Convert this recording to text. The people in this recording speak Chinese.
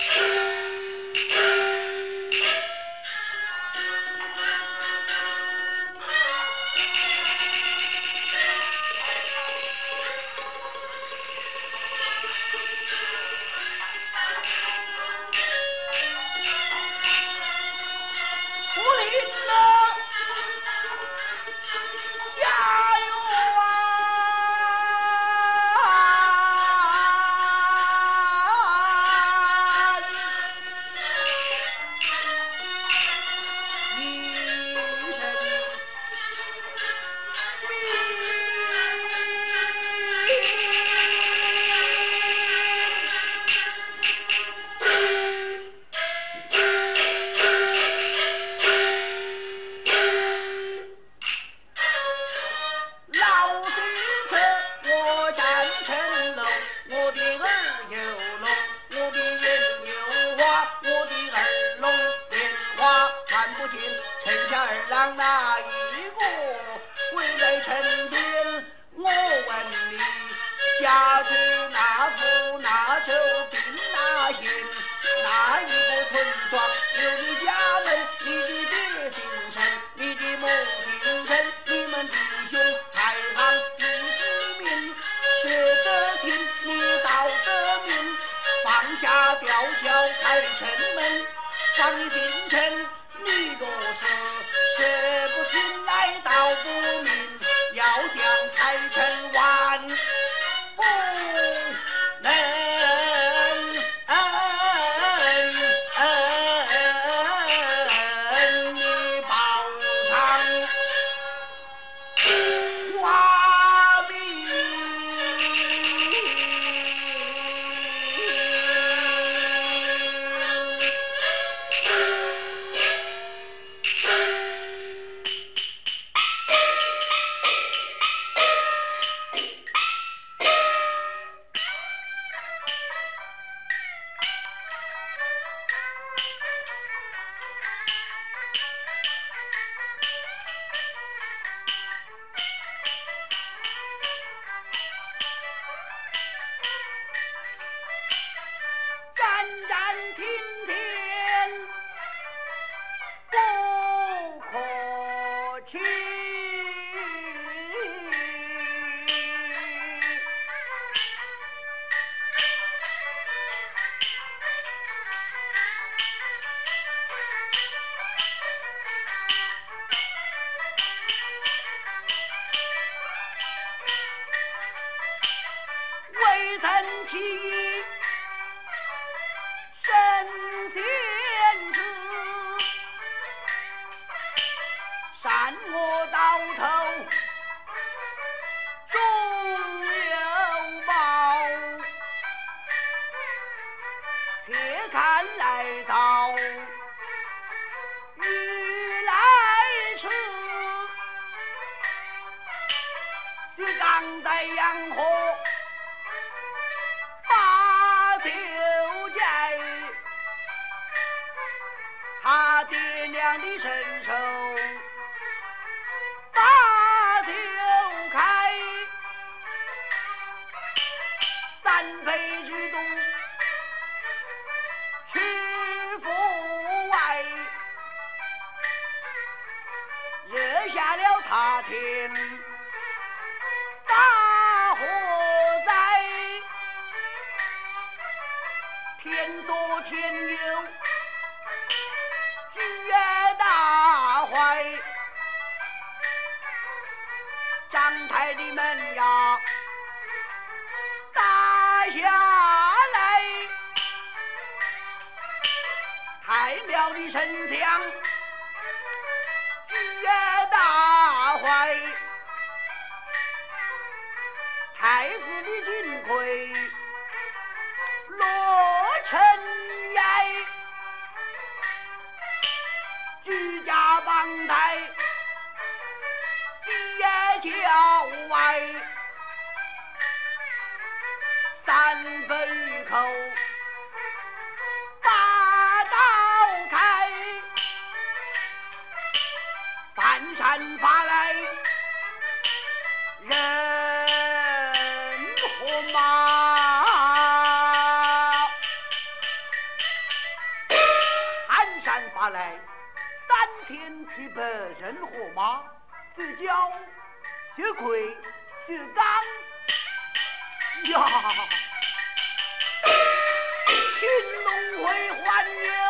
Leave no! 城下二郎哪一个跪在城边？我问你，家住哪府哪州哪县？哪一个村庄有你家门？你的爹姓甚？你的母姓甚？你们弟兄排行第几名？学得听，你道得明。放下吊桥开城门，放你进城。你若杀。起身天子善恶到头终有报。且看来到你来迟须当代阳红把，爹娘的身手把酒开，三杯居东去府外，惹下了塌天。张台的门呀，打下来，太庙的神像也打坏，太子的金盔。郊外。三分口把刀开半山发来人和马半山发来三千七百人和马自交血魁血刚呀，听龙会还有八。